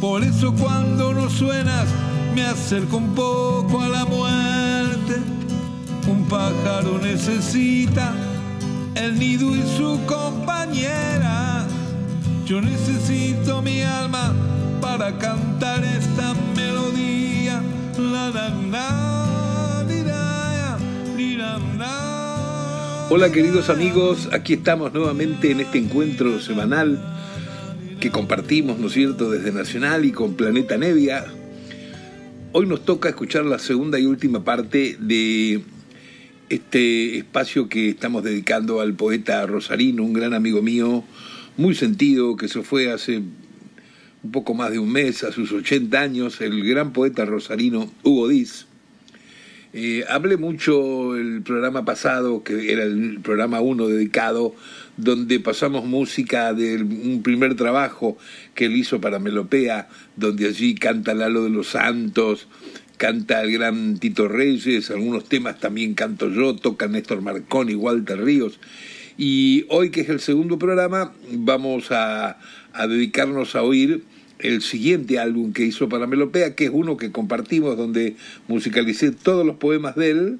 Por eso cuando no suenas me acerco un poco a la muerte. Un pájaro necesita el nido y su compañera. Yo necesito mi alma para cantar esta melodía. Hola queridos amigos, aquí estamos nuevamente en este encuentro semanal que compartimos, ¿no es cierto?, desde Nacional y con Planeta Nevia. Hoy nos toca escuchar la segunda y última parte de este espacio que estamos dedicando al poeta Rosarino, un gran amigo mío, muy sentido, que se fue hace un poco más de un mes, a sus 80 años, el gran poeta rosarino Hugo Diz. Eh, hablé mucho el programa pasado, que era el programa 1 dedicado, donde pasamos música de un primer trabajo que él hizo para Melopea, donde allí canta Lalo de los Santos, canta el gran Tito Reyes, algunos temas también canto yo, toca Néstor Marconi, Walter Ríos. Y hoy, que es el segundo programa, vamos a, a dedicarnos a oír el siguiente álbum que hizo para Melopea, que es uno que compartimos, donde musicalicé todos los poemas de él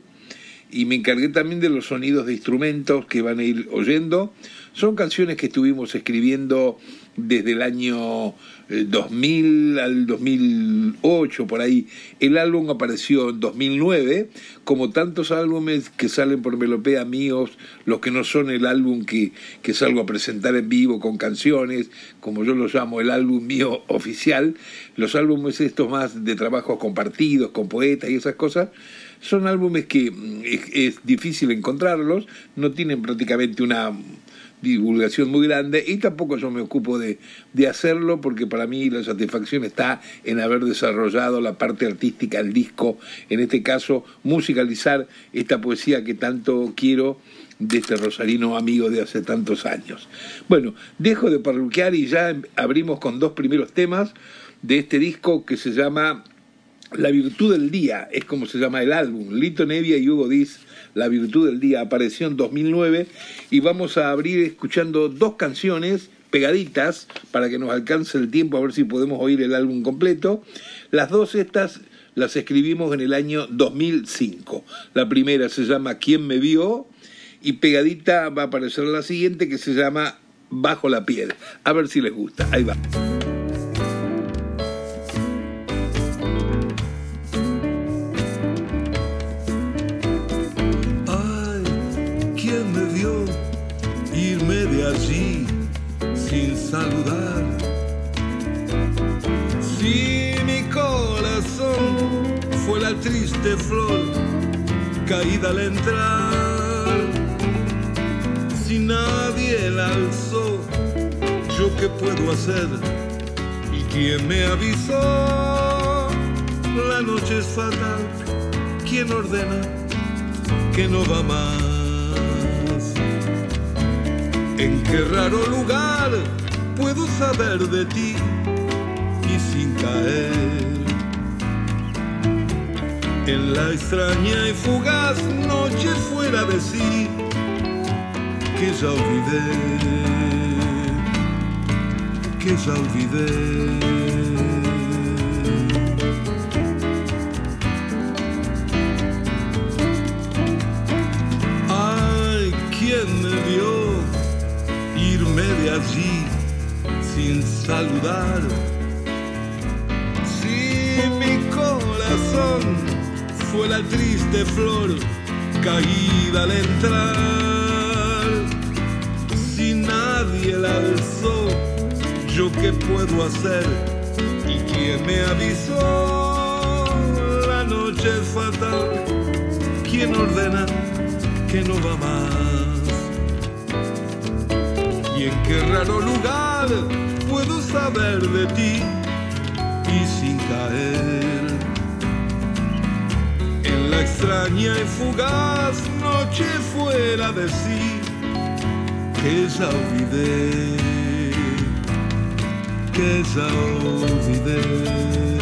y me encargué también de los sonidos de instrumentos que van a ir oyendo. Son canciones que estuvimos escribiendo desde el año 2000 eh, al 2008, por ahí. El álbum apareció en 2009, como tantos álbumes que salen por Melopea míos, los que no son el álbum que, que salgo a presentar en vivo con canciones, como yo lo llamo el álbum mío oficial, los álbumes estos más de trabajos compartidos con poetas y esas cosas, son álbumes que mm, es, difícil encontrarlos, no tienen prácticamente una divulgación muy grande y tampoco yo me ocupo de, de, hacerlo porque para mí la satisfacción está en haber desarrollado la parte artística del disco, en este caso musicalizar esta poesía que tanto quiero de este rosarino amigo de hace tantos años. Bueno, dejo de parruquear y ya abrimos con dos primeros temas de este disco que se llama la virtud del día es como se llama el álbum. Lito Nevia y Hugo Diz, La virtud del día, apareció en 2009 y vamos a abrir escuchando dos canciones pegaditas para que nos alcance el tiempo a ver si podemos oír el álbum completo. Las dos estas las escribimos en el año 2005. La primera se llama ¿Quién me vio? y pegadita va a aparecer la siguiente que se llama Bajo la piel. A ver si les gusta. Ahí va. Flor caída al entrar, si nadie la alzó, yo qué puedo hacer y quién me avisó. La noche es fatal, ¿quién ordena que no va más? ¿En qué raro lugar? puedo saber de ti y sin caer en la extraña y fugaz noche fuera de sí que ya olvidé, que ya olvidé. Ay, ¿quién me vio irme de allí? sin saludar. Fue la triste flor caída al entrar, si nadie la alzó, yo qué puedo hacer y quién me avisó. La noche es fatal, ¿quién ordena que no va más? Y en qué raro lugar puedo saber de ti y sin caer. La extraña y fugaz noche fuera de sí, que ya olvidé, que ya olvidé.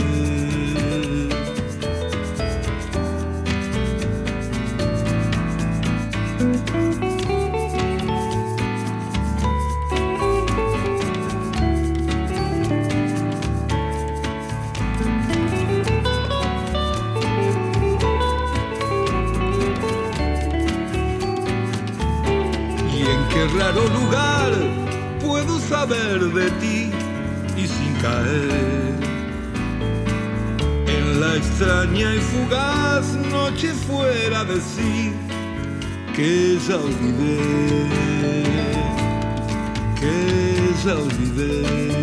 Saber de ti y sin caer. En la extraña y fugaz noche fuera de sí que ya olvidé, que ya olvidé,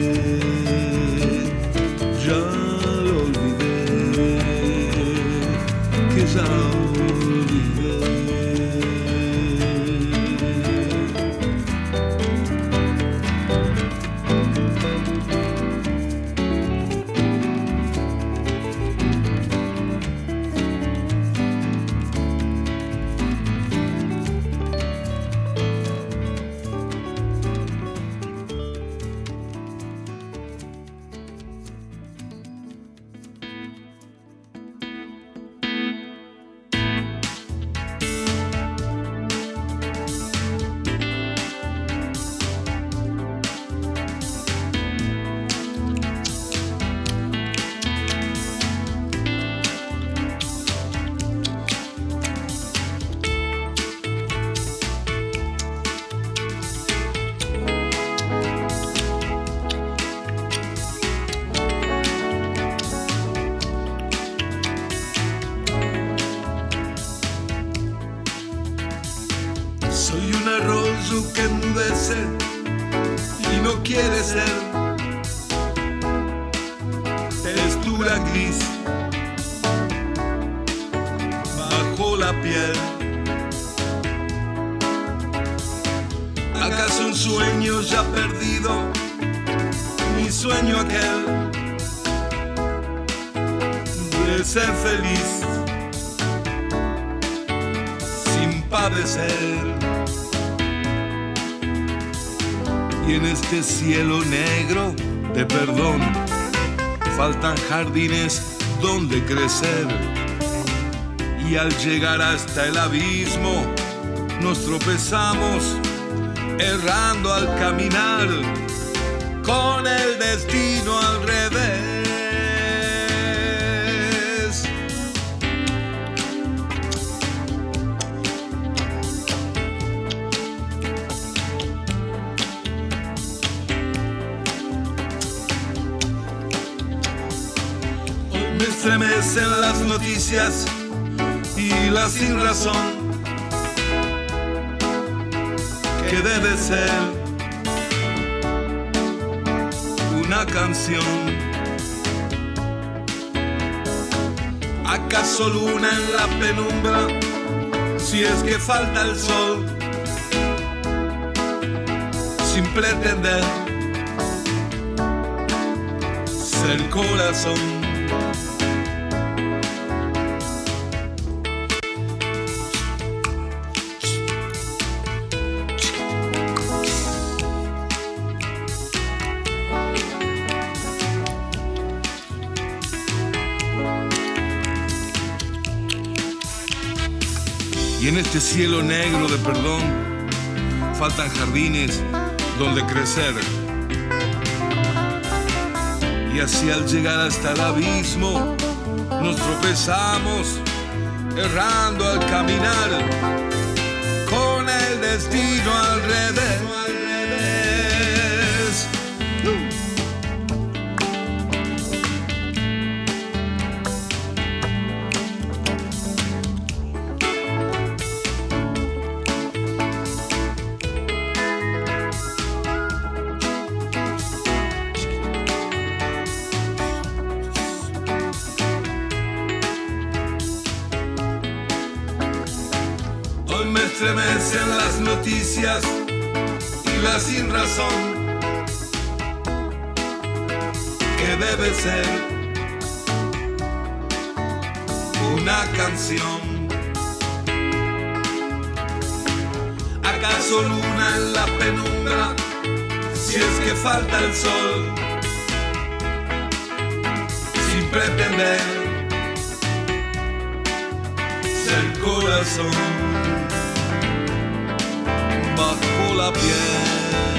jardines donde crecer. Y al llegar hasta el abismo, nos tropezamos, errando al caminar, con el destino al revés. Estremecen las noticias y la sin razón que debe ser una canción. ¿Acaso luna en la penumbra si es que falta el sol? Sin pretender ser corazón. Este cielo negro de perdón faltan jardines donde crecer. Y así al llegar hasta el abismo nos tropezamos, errando al caminar, con el destino alrededor. Noticias y la sin razón que debe ser una canción. ¿Acaso luna en la penumbra? Si es que falta el sol, sin pretender ser corazón bajo la piel.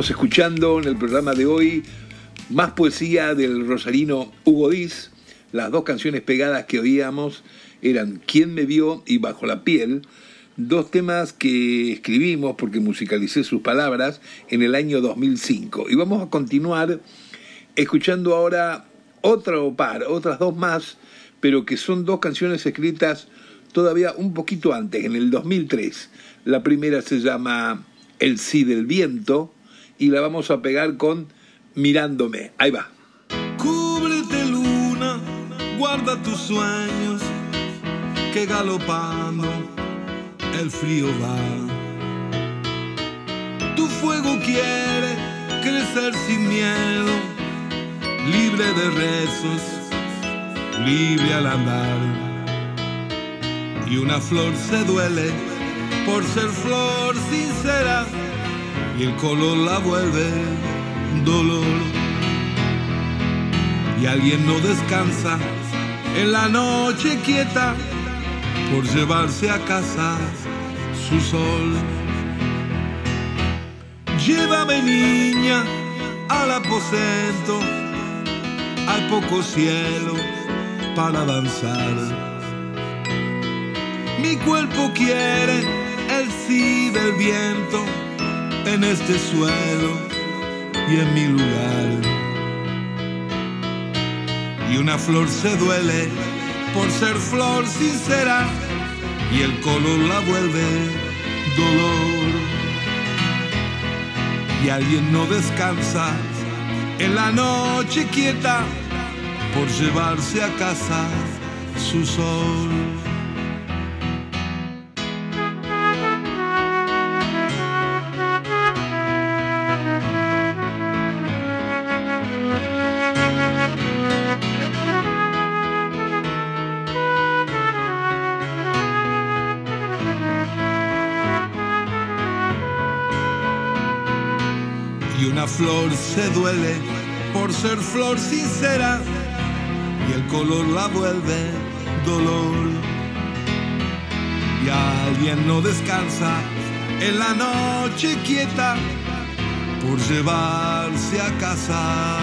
Estamos escuchando en el programa de hoy más poesía del rosarino Hugo Diz. Las dos canciones pegadas que oíamos eran ¿Quién me vio? y Bajo la piel, dos temas que escribimos porque musicalicé sus palabras en el año 2005. Y vamos a continuar escuchando ahora otro par, otras dos más, pero que son dos canciones escritas todavía un poquito antes, en el 2003. La primera se llama El sí del viento y la vamos a pegar con Mirándome. Ahí va. Cúbrete luna, guarda tus sueños, que galopando el frío va. Tu fuego quiere crecer sin miedo, libre de rezos, libre al andar. Y una flor se duele por ser flor sincera y el color la vuelve dolor. Y alguien no descansa en la noche quieta por llevarse a casa su sol. Llévame niña al aposento, hay poco cielo para danzar. Mi cuerpo quiere el sí del viento en este suelo y en mi lugar. Y una flor se duele por ser flor sincera y el color la vuelve dolor. Y alguien no descansa en la noche quieta por llevarse a casa su sol. Flor se duele por ser flor sincera y el color la vuelve dolor. Y alguien no descansa en la noche quieta por llevarse a casa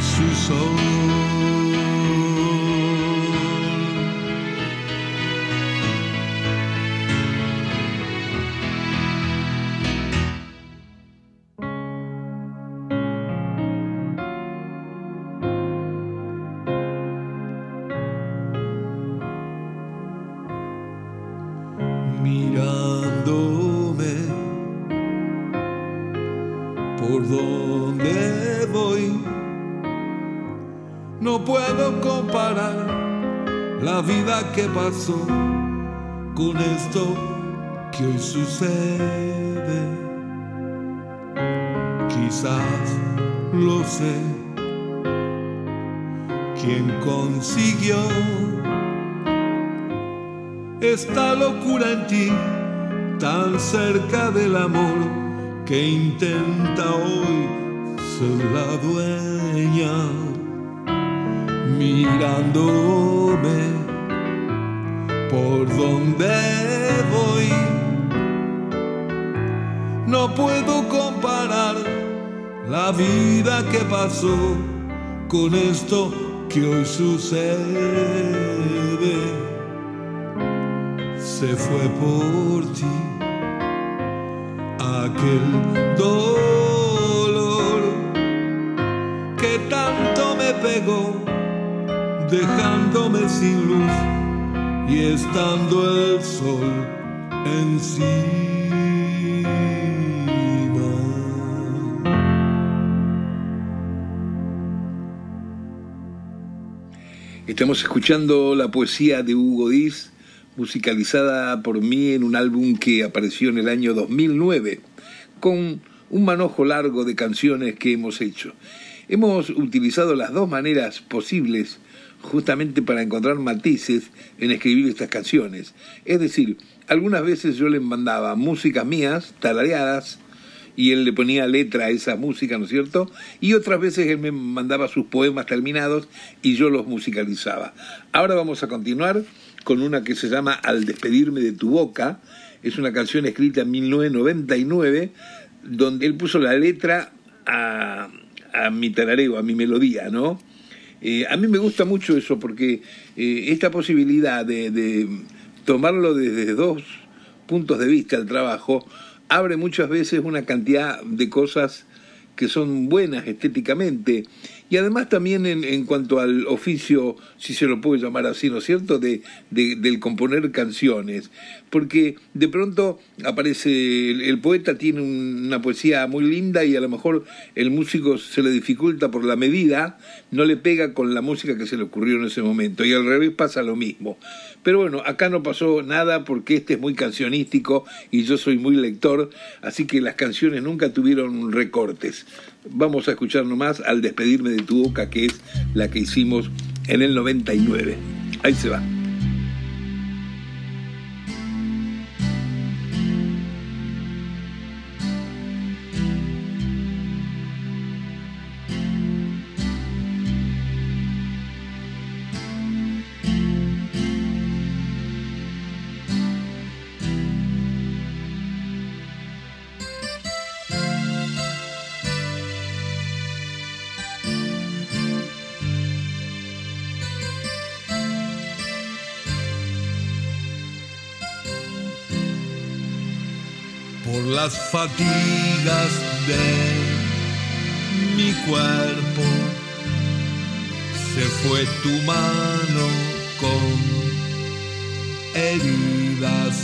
su sol. Pasó con esto que hoy sucede. Quizás lo sé, quien consiguió esta locura en ti, tan cerca del amor que intenta hoy ser la dueña, mirándome por donde voy. No puedo comparar la vida que pasó con esto que hoy sucede. se fue por ti. Aquel dolor que tanto me pegó, dejándome sin luz y estando el sol encima. Estamos escuchando la poesía de Hugo Díaz, musicalizada por mí en un álbum que apareció en el año 2009, con un manojo largo de canciones que hemos hecho. Hemos utilizado las dos maneras posibles justamente para encontrar matices en escribir estas canciones. Es decir, algunas veces yo le mandaba músicas mías, talareadas, y él le ponía letra a esa música, ¿no es cierto? Y otras veces él me mandaba sus poemas terminados y yo los musicalizaba. Ahora vamos a continuar con una que se llama Al despedirme de tu boca. Es una canción escrita en 1999 donde él puso la letra a, mi tarareo, a mi melodía, ¿no? Eh, a mí me gusta mucho eso porque eh, esta posibilidad de, de tomarlo desde dos puntos de vista el trabajo abre muchas veces una cantidad de cosas que son buenas estéticamente y además también en, cuanto al oficio, si se lo puede llamar así, ¿no es cierto?, de, del componer canciones. Porque de pronto aparece, el, poeta tiene una poesía muy linda y a lo mejor el músico se le dificulta por la medida, no le pega con la música que se le ocurrió en ese momento. Y al revés pasa lo mismo. Pero bueno, acá no pasó nada porque este es muy cancionístico y yo soy muy lector, así que las canciones nunca tuvieron recortes. Vamos a escuchar nomás al despedirme de tu boca, que es la que hicimos en el 99. Ahí se va. Las fatigas de mi cuerpo. Se fue tu mano con heridas.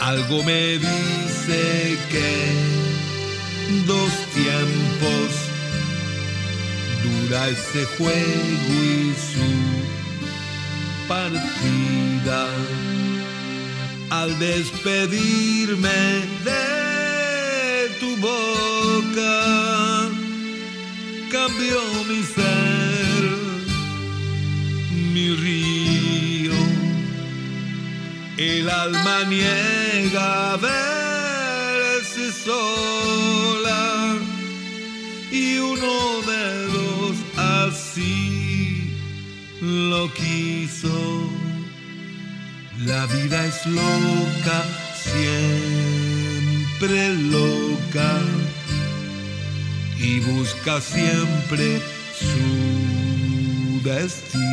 Algo me dice que dos tiempos dura ese juego y su partida al despedirme de tu boca, cambió mi ser, mi río. El alma niega verse sola y uno de los así lo quiso la vida es loca, siempre loca, y busca siempre su destino.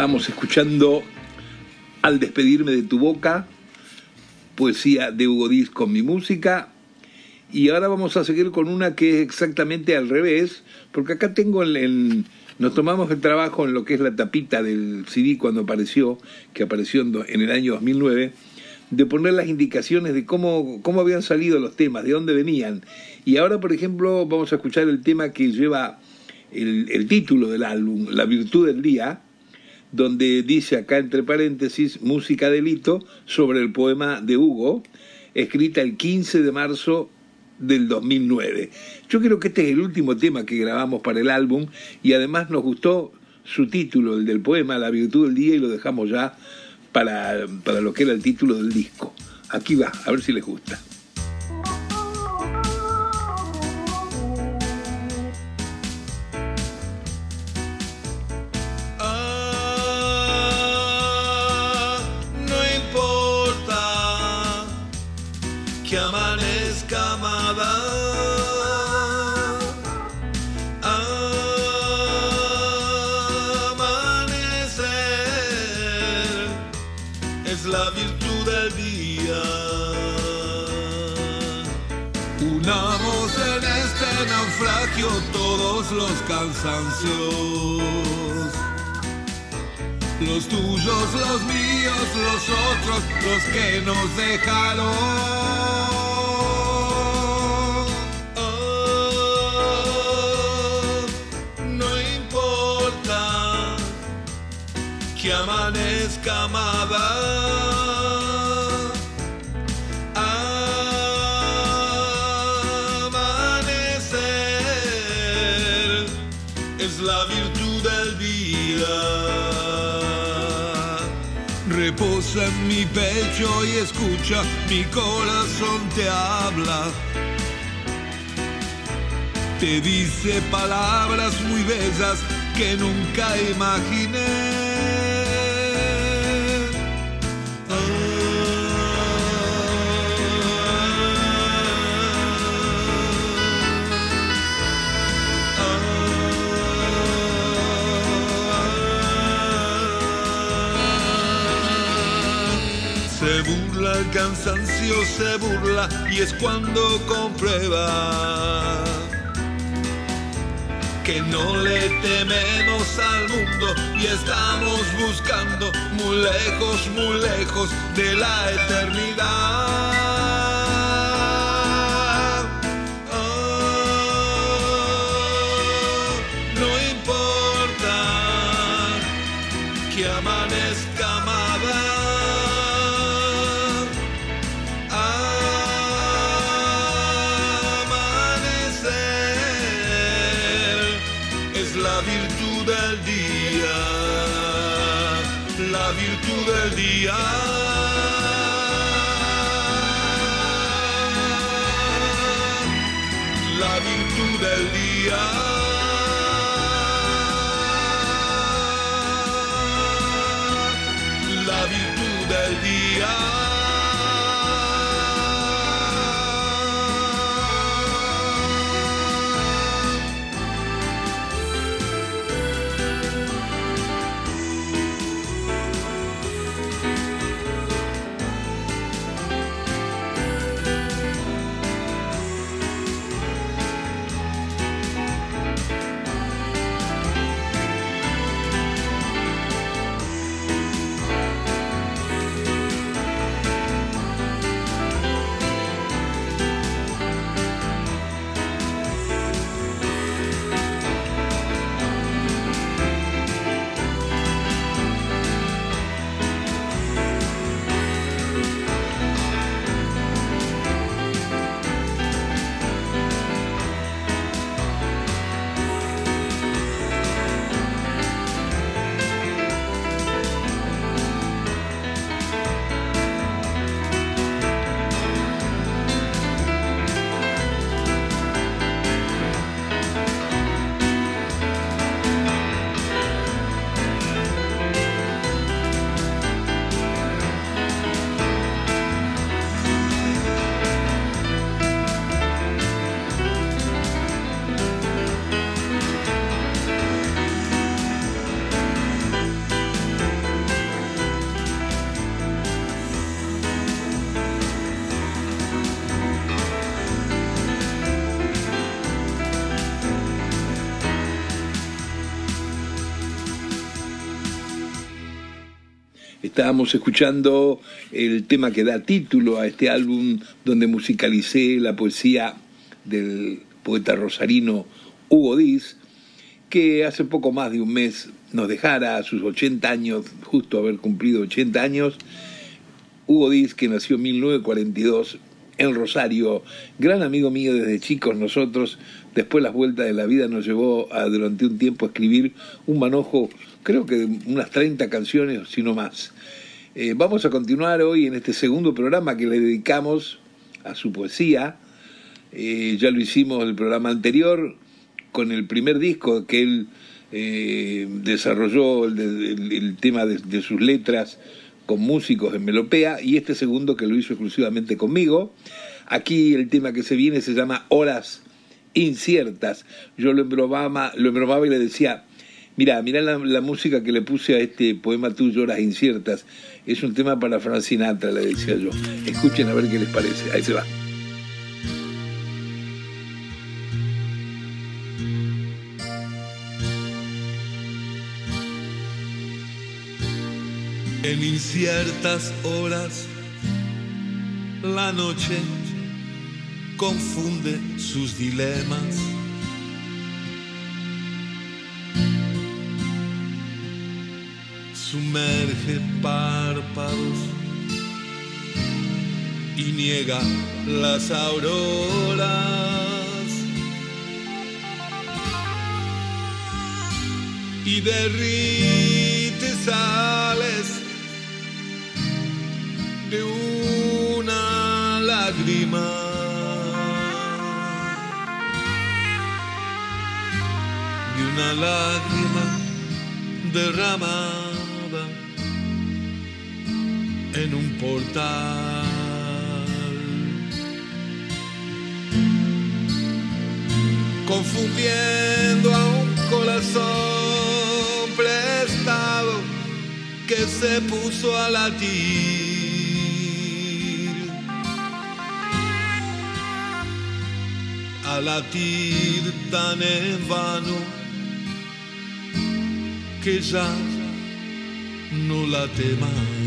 Estábamos escuchando Al despedirme de tu boca, poesía de Hugo Díaz con mi música. Y ahora vamos a seguir con una que es exactamente al revés, porque acá tengo en, nos tomamos el trabajo en lo que es la tapita del CD cuando apareció, que apareció en, el año 2009, de poner las indicaciones de cómo, cómo habían salido los temas, de dónde venían. Y ahora, por ejemplo, vamos a escuchar el tema que lleva el, el título del álbum, La Virtud del Día, donde dice acá entre paréntesis música delito sobre el poema de Hugo, escrita el 15 de marzo del 2009. Yo creo que este es el último tema que grabamos para el álbum y además nos gustó su título, el del poema La virtud del día y lo dejamos ya para, para lo que era el título del disco. Aquí va, a ver si les gusta. Cansancios. Los tuyos, los míos, los otros, los que nos dejaron. Oh, no importa que amanezca amada. La virtud del día. Reposa en mi pecho y escucha, mi corazón te habla. Te dice palabras muy bellas que nunca imaginé. El cansancio se burla y es cuando comprueba que no le tememos al mundo y estamos buscando muy lejos, muy lejos de la eternidad. Del día. Estábamos escuchando el tema que da título a este álbum donde musicalicé la poesía del poeta rosarino Hugo Díaz, que hace poco más de un mes nos dejara a sus 80 años, justo haber cumplido 80 años. Hugo Díaz, que nació en 1942 en Rosario, gran amigo mío desde chicos nosotros, después las vueltas de la vida nos llevó a durante un tiempo a escribir un manojo, creo que unas 30 canciones, si no más. Eh, vamos a continuar hoy en este segundo programa que le dedicamos a su poesía. Eh, ya lo hicimos el programa anterior con el primer disco que él eh, desarrolló, el, tema de, sus letras con músicos en Melopea, y este segundo que lo hizo exclusivamente conmigo. Aquí el tema que se viene se llama Horas Inciertas. Yo lo embromaba, lo embromaba y le decía, mira, mira la, música que le puse a este poema tuyo, Horas Inciertas es un tema para Frank Sinatra, le decía yo. Escuchen a ver qué les parece. Ahí se va. En inciertas horas, la noche confunde sus dilemas sumerge párpados y niega las auroras. Y derrite sales de una lágrima. De una lágrima derramada en un portal. Confundiendo a un corazón prestado que se puso a latir. A latir tan en vano que ya no la temas.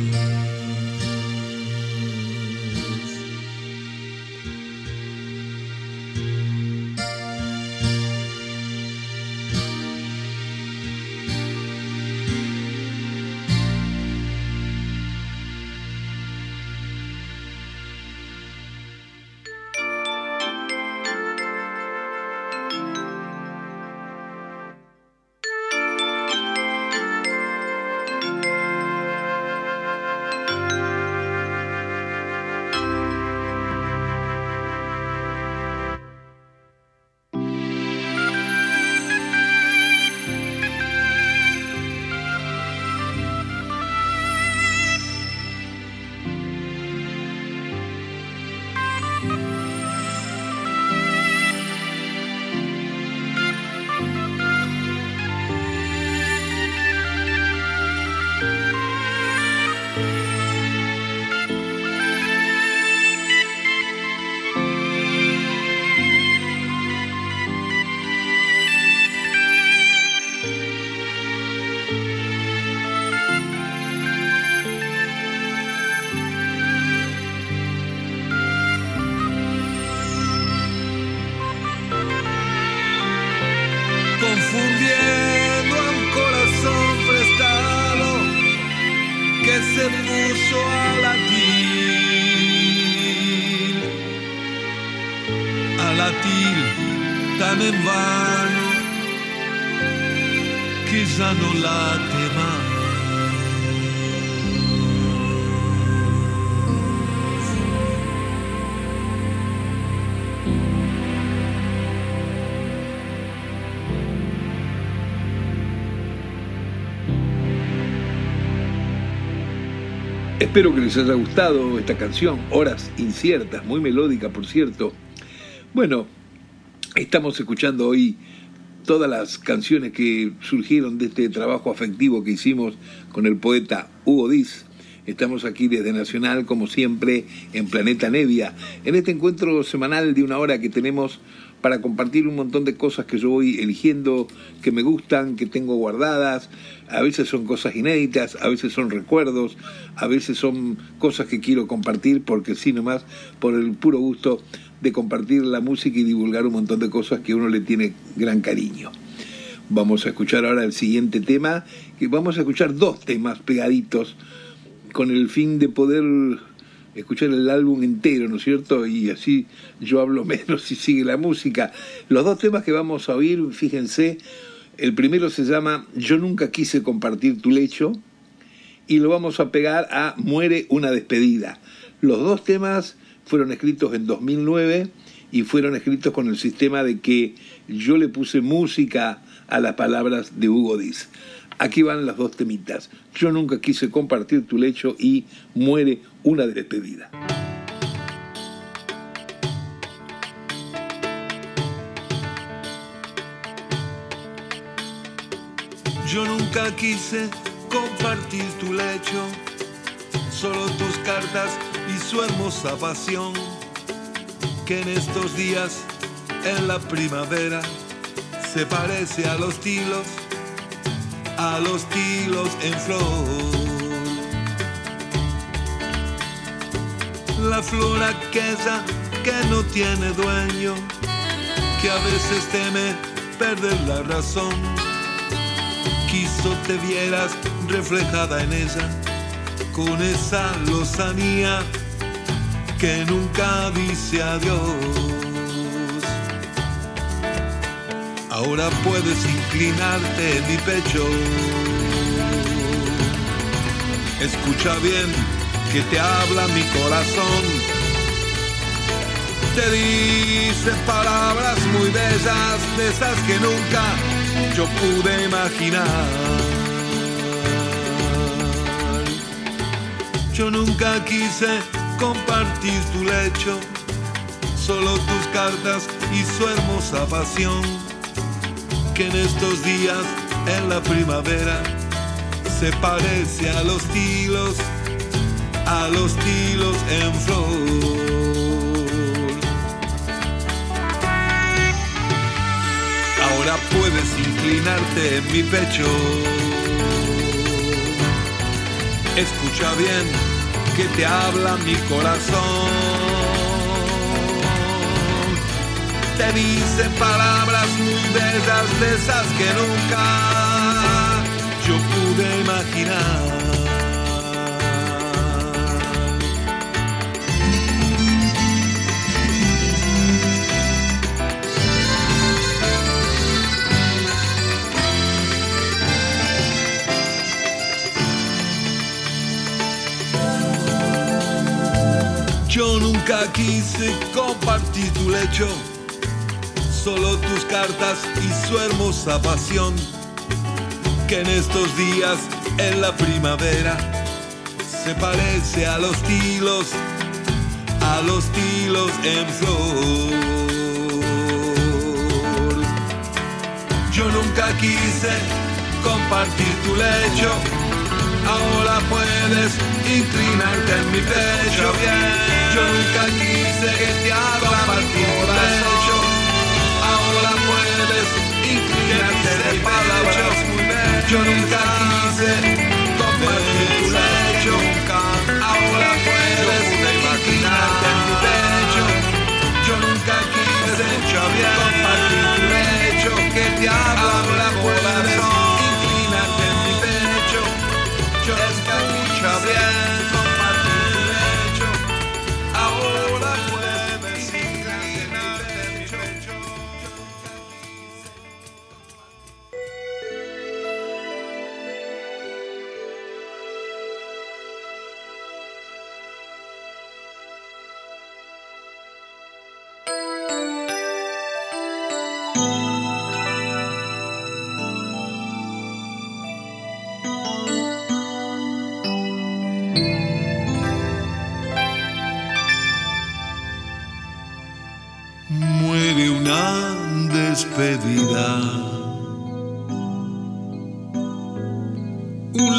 Espero que les haya gustado esta canción, Horas Inciertas, muy melódica por cierto. Bueno, estamos escuchando hoy todas las canciones que surgieron de este trabajo afectivo que hicimos con el poeta Hugo Diz Estamos aquí desde Nacional, como siempre, en Planeta Nevia, en este encuentro semanal de una hora que tenemos para compartir un montón de cosas que yo voy eligiendo, que me gustan, que tengo guardadas. A veces son cosas inéditas, a veces son recuerdos, a veces son cosas que quiero compartir porque sí nomás, por el puro gusto de compartir la música y divulgar un montón de cosas que uno le tiene gran cariño. Vamos a escuchar ahora el siguiente tema, que vamos a escuchar dos temas pegaditos con el fin de poder escuchar el álbum entero, ¿no es cierto? Y así yo hablo menos y sigue la música. Los dos temas que vamos a oír, fíjense, el primero se llama Yo nunca quise compartir tu lecho y lo vamos a pegar a Muere una despedida. Los dos temas fueron escritos en 2009 y fueron escritos con el sistema de que yo le puse música a las palabras de Hugo Diz. Aquí van las dos temitas. Yo nunca quise compartir tu lecho y muere una despedida. Yo nunca quise compartir tu lecho, solo tus cartas y su hermosa pasión, que en estos días, en la primavera, se parece a los tilos, a los tilos en flor. La flor aquella que no tiene dueño, que a veces teme perder la razón, quiso te vieras reflejada en ella con esa lozanía que nunca dice adiós. Ahora puedes inclinarte en mi pecho. Escucha bien que te habla mi corazón. Te dice palabras muy bellas, de esas que nunca yo pude imaginar. Yo nunca quise compartir tu lecho, solo tus cartas y su hermosa pasión, que en estos días, en la primavera, se parece a los tilos, a los tilos en flor. Ahora puedes inclinarte en mi pecho. Escucha bien que te habla mi corazón. Te dice palabras muy bellas de esas que nunca yo pude imaginar. Yo nunca quise compartir tu lecho, solo tus cartas y su hermosa pasión, que en estos días, en la primavera, se parece a los tilos, a los tilos en flor. Yo nunca quise compartir tu lecho, ahora puedes inclinarte en mi pecho. Yo nunca quise que te haga compartir tu lecho, ahora puedes inclinarte en mi palabras. Yo nunca quise compartir tu lecho, ahora puedes inclinarte en mi pecho. Yo nunca quise compartir tu lecho, que te habla puedes inclinarte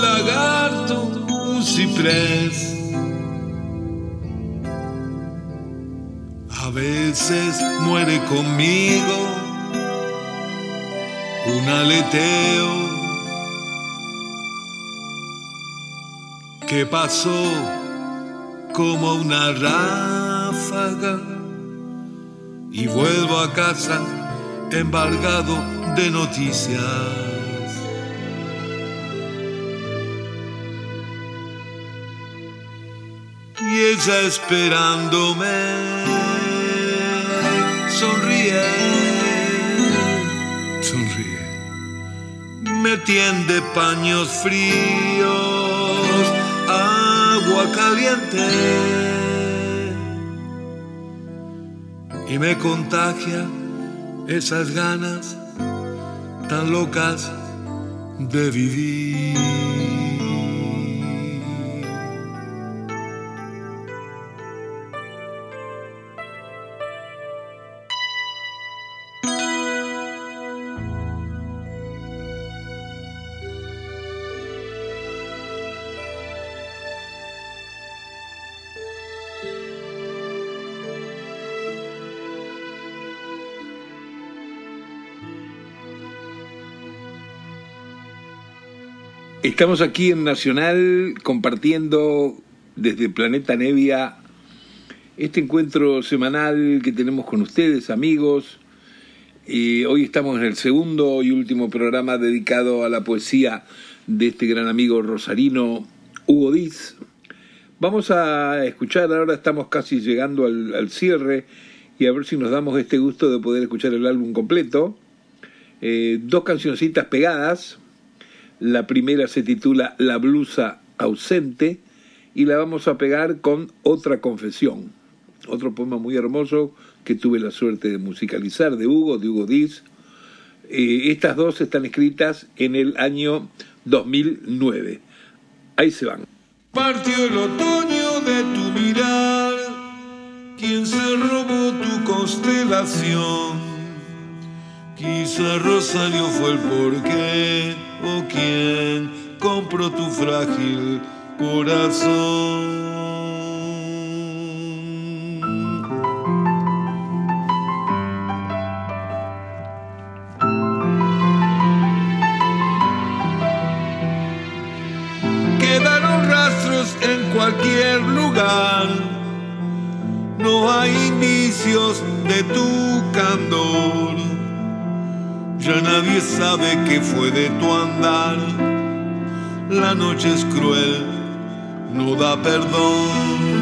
Lagarto un ciprés. A veces muere conmigo un aleteo que pasó como una ráfaga y vuelvo a casa embargado de noticias. Y ella esperándome sonríe, Sonríe. me tiende paños fríos, agua caliente y me contagia esas ganas tan locas de vivir. Estamos aquí en Nacional compartiendo desde Planeta Nevia este encuentro semanal que tenemos con ustedes, amigos. Y hoy estamos en el segundo y último programa dedicado a la poesía de este gran amigo rosarino Hugo Diz. Vamos a escuchar, ahora estamos casi llegando al, cierre y a ver si nos damos este gusto de poder escuchar el álbum completo. Eh, dos cancioncitas pegadas. La primera se titula La blusa ausente y la vamos a pegar con Otra confesión, otro poema muy hermoso que tuve la suerte de musicalizar de Hugo, de Hugo Diz. Eh, estas dos están escritas en el año 2009. Ahí se van. Partió el otoño de tu mirar, quien se robó tu constelación. Quizá Rosario fue el porqué o quien compró tu frágil corazón. Quedaron rastros en cualquier lugar. No hay indicios de tu candor. Ya nadie sabe qué fue de tu andar. La noche es cruel, no da perdón.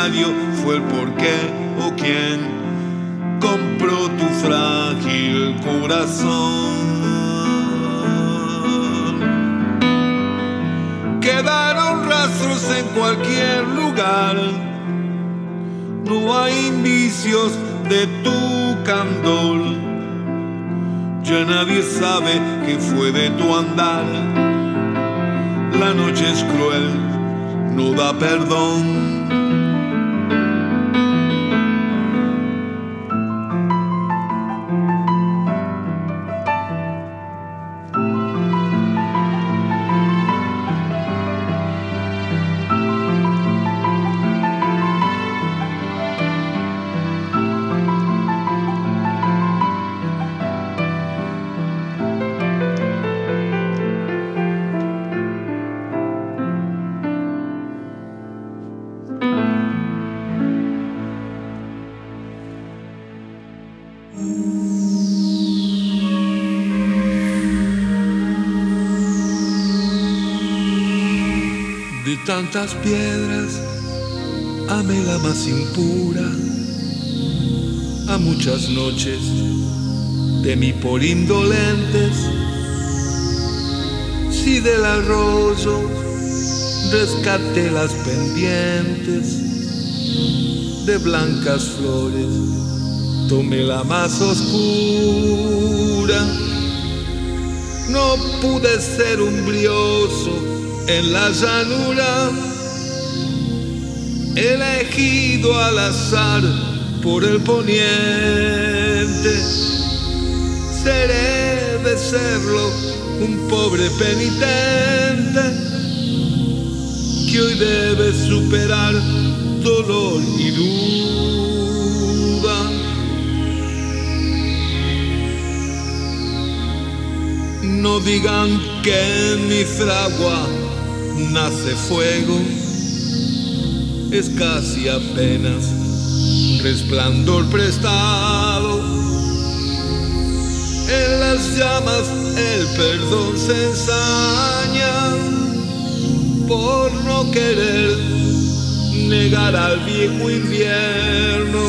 Quizá tantas piedras, amé la más impura, a muchas noches de mi por indolentes, si del arroyo rescaté las pendientes de blancas flores, tomé la más oscura, no pude ser un brioso en la llanura, elegido al azar por el poniente. Seré de serlo un pobre penitente que hoy debe superar dolor y duda. No digan que mi fragua nace fuego, es casi apenas resplandor prestado. En las llamas el perdón se ensaña por no querer negar al viejo invierno.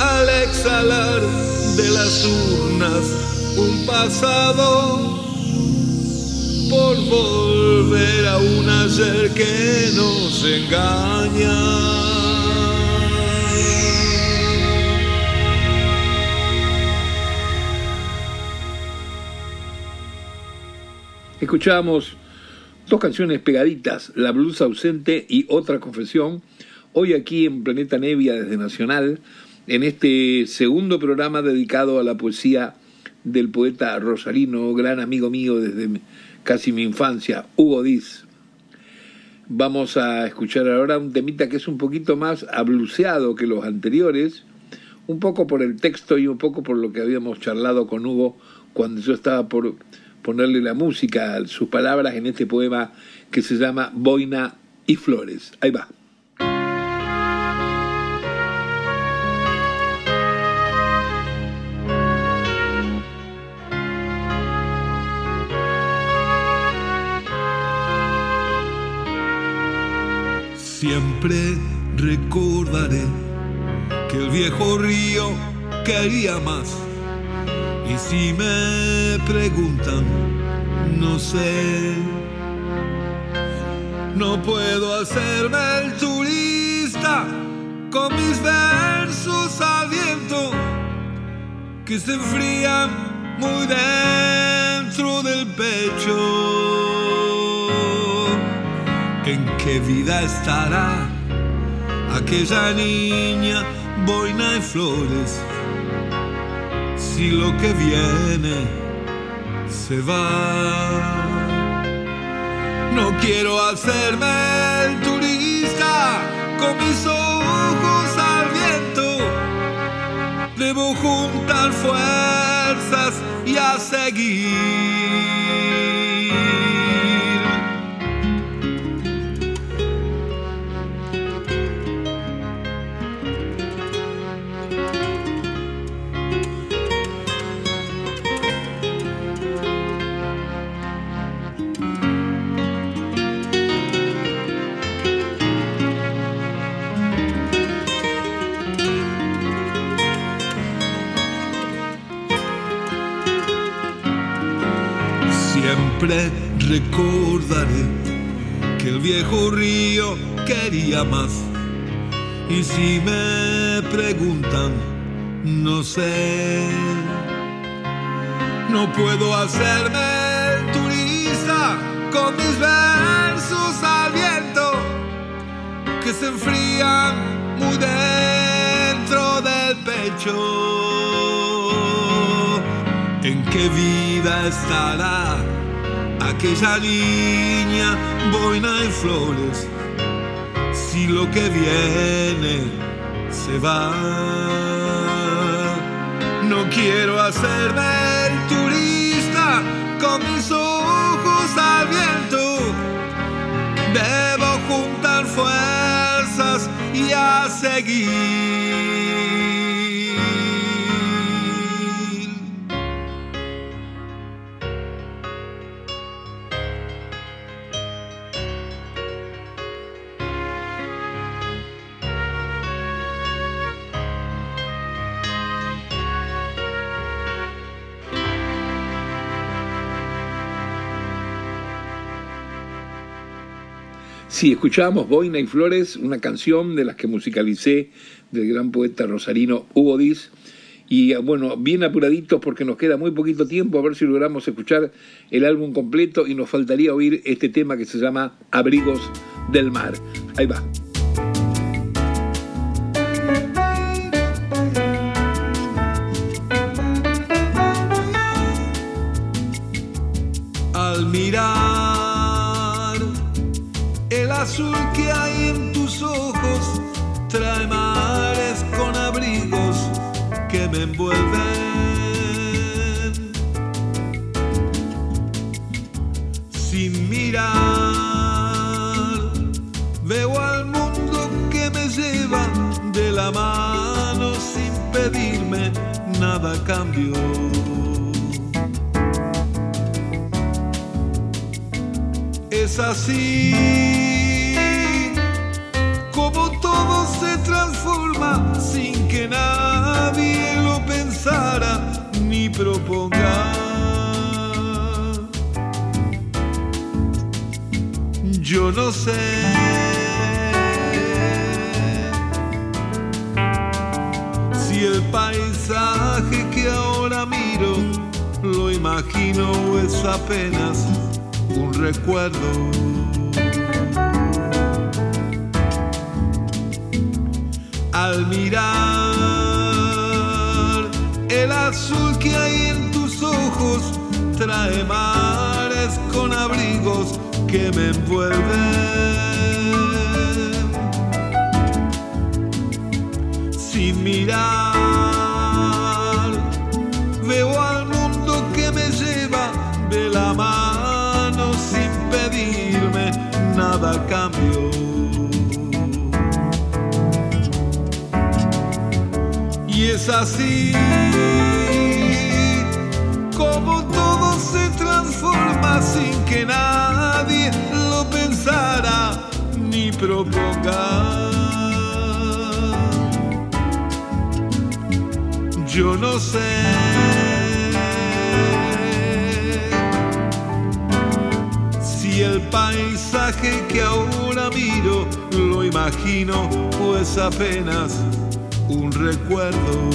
Al exhalar de las urnas un pasado por volver a un ayer que nos engaña. Escuchamos dos canciones pegaditas, La blusa ausente y Otra confesión, hoy aquí en Planeta Nevia desde Nacional, en este segundo programa dedicado a la poesía del poeta Rosalino, gran amigo mío desde casi mi infancia, Hugo Diz. Vamos a escuchar ahora un temita que es un poquito más abluceado que los anteriores, un poco por el texto y un poco por lo que habíamos charlado con Hugo cuando yo estaba por ponerle la música, sus palabras en este poema que se llama Boina y Flores. Ahí va. Siempre recordaré que el viejo río quería más. Y si me preguntan, no sé. No puedo hacerme el turista con mis versos al viento que se enfrían muy dentro del pecho en qué vida estará aquella niña boina y flores si lo que viene se va. No quiero hacerme el turista con mis ojos al viento. Debo juntar fuerzas y a seguir. Siempre recordaré que el viejo río quería más. Y si me preguntan, no sé, no puedo hacerme turista con mis versos al viento que se enfrían muy dentro del pecho. ¿En qué vida estará? Aquella niña, boina y flores, si lo que viene se va. No quiero hacerme el turista con mis ojos al viento. Debo juntar fuerzas y a seguir. Sí, escuchábamos Boina y Flores, una canción de las que musicalicé del gran poeta rosarino Hugo Diz. Y bueno, bien apuraditos porque nos queda muy poquito tiempo a ver si logramos escuchar el álbum completo y nos faltaría oír este tema que se llama Abrigos del Mar. Ahí va. Al mirar azul que hay en tus ojos, trae mares con abrigos que me envuelven. Sin mirar, veo al mundo que me lleva de la mano sin pedirme nada a cambio. Es así todo se transforma sin que nadie lo pensara ni proponga. Yo no sé. Si el paisaje que ahora miro lo imagino o es apenas un recuerdo. Al mirar el azul que hay en tus ojos, trae mares con abrigos que me envuelven. Sin mirar, veo al mundo que me lleva de la mano sin pedirme nada cambio. Así como todo se transforma sin que nadie lo pensara ni proponga. Yo no sé. Si el paisaje que ahora miro lo imagino o es apenas recuerdo.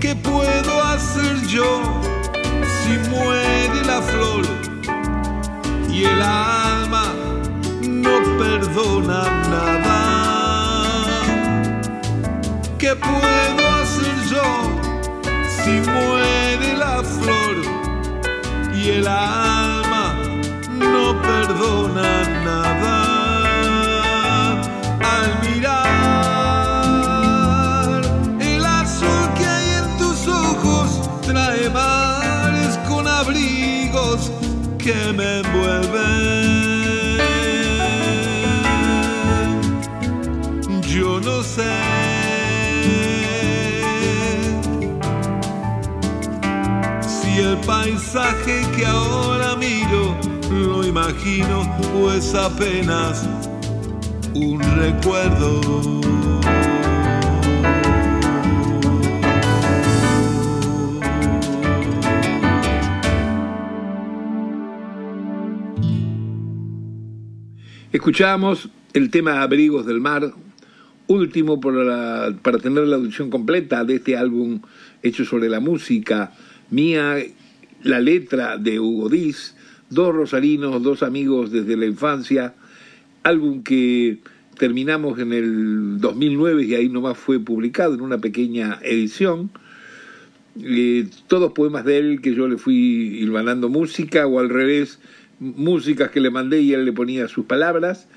¿Qué puedo hacer yo si muere la flor y el alma no perdona nada? ¿Qué puedo paisaje que ahora miro lo imagino o es apenas un recuerdo. Escuchamos el tema Abrigos del Mar, último por la- para tener la audición completa de este álbum hecho sobre la música mía, la letra de Hugo Diz, dos rosarinos, dos amigos desde la infancia, álbum que terminamos en el 2009 y ahí nomás fue publicado en una pequeña edición. Eh, todos poemas de él que yo le fui hilvanando música o al revés, músicas que le mandé y él le ponía sus palabras.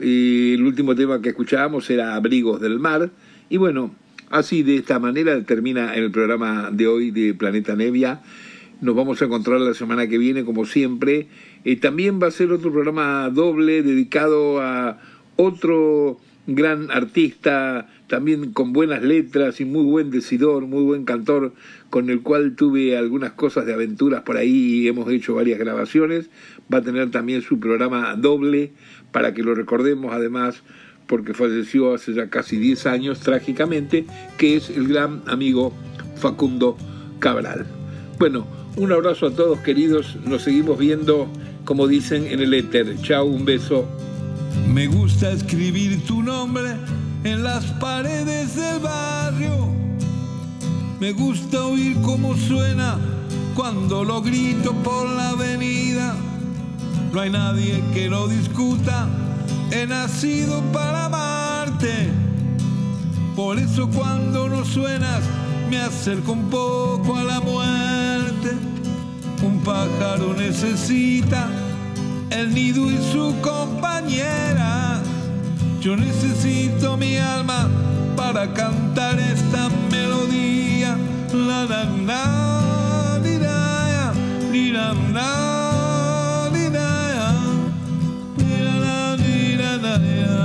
Eh, el último tema que escuchábamos era Abrigos del Mar. Y bueno, así de esta manera termina el programa de hoy de Planeta Nevia. Nos vamos a encontrar la semana que viene, como siempre. Eh, también va a ser otro programa doble dedicado a otro gran artista, también con buenas letras y muy buen decidor, muy buen cantor, con el cual tuve algunas cosas de aventuras por ahí y hemos hecho varias grabaciones. Va a tener también su programa doble para que lo recordemos además porque falleció hace ya casi 10 años trágicamente, que es el gran amigo Facundo Cabral. Bueno, Un abrazo a todos queridos, nos seguimos viendo como dicen en el éter. Chao, un beso. Me gusta escribir tu nombre en las paredes del barrio. Me gusta oír cómo suena cuando lo grito por la avenida. No hay nadie que lo discuta. He nacido para amarte. Por eso cuando no suenas me acerco un poco a la muerte. Un pájaro necesita el nido y su compañera. Yo necesito mi alma para cantar esta melodía. La la la, li, la, li, la, la, la, la, la, la, la, la, la, la, la, la, la,